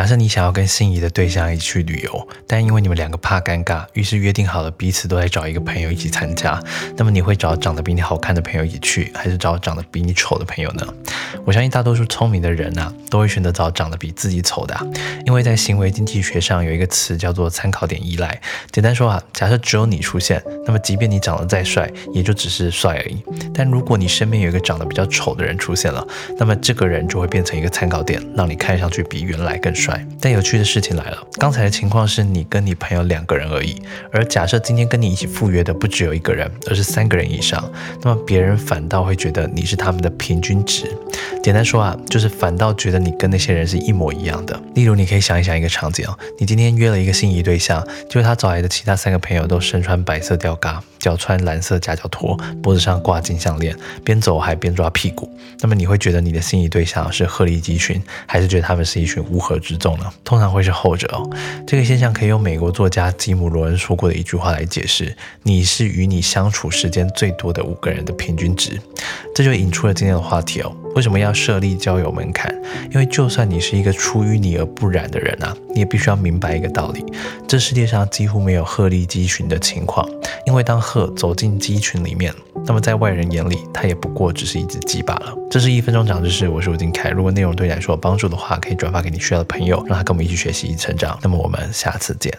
假设你想要跟心仪的对象一起去旅游，但因为你们两个怕尴尬，于是约定好了彼此都在找一个朋友一起参加。那么你会找长得比你好看的朋友一起去，还是找长得比你丑的朋友呢？我相信大多数聪明的人啊，都会选择找长得比自己丑的，因为在行为经济学上有一个词叫做参考点依赖。简单说啊，假设只有你出现，那么即便你长得再帅，也就只是帅而已。但如果你身边有一个长得比较丑的人出现了，那么这个人就会变成一个参考点，让你看上去比原来更帅。但有趣的事情来了，刚才的情况是你跟你朋友两个人而已，而假设今天跟你一起赴约的不只有一个人，而是三个人以上，那么别人反倒会觉得你是他们的平均值。简单说啊，就是反倒觉得你跟那些人是一模一样的。例如，你可以想一想一个场景哦，你今天约了一个心仪对象，就是他找来的其他三个朋友都身穿白色吊嘎。脚穿蓝色夹脚拖，脖子上挂金项链，边走还边抓屁股。那么你会觉得你的心仪对象是鹤立鸡群，还是觉得他们是一群乌合之众呢？通常会是后者哦。这个现象可以用美国作家吉姆·罗恩说过的一句话来解释：你是与你相处时间最多的五个人的平均值。这就引出了今天的话题哦。为什么要设立交友门槛？因为就算你是一个出淤泥而不染的人啊，你也必须要明白一个道理：这世界上几乎没有鹤立鸡群的情况。因为当鹤走进鸡群里面，那么在外人眼里，它也不过只是一只鸡罢了。这是一分钟长知识，我是吴金凯。如果内容对你来说有帮助的话，可以转发给你需要的朋友，让他跟我们一起学习、成长。那么我们下次见。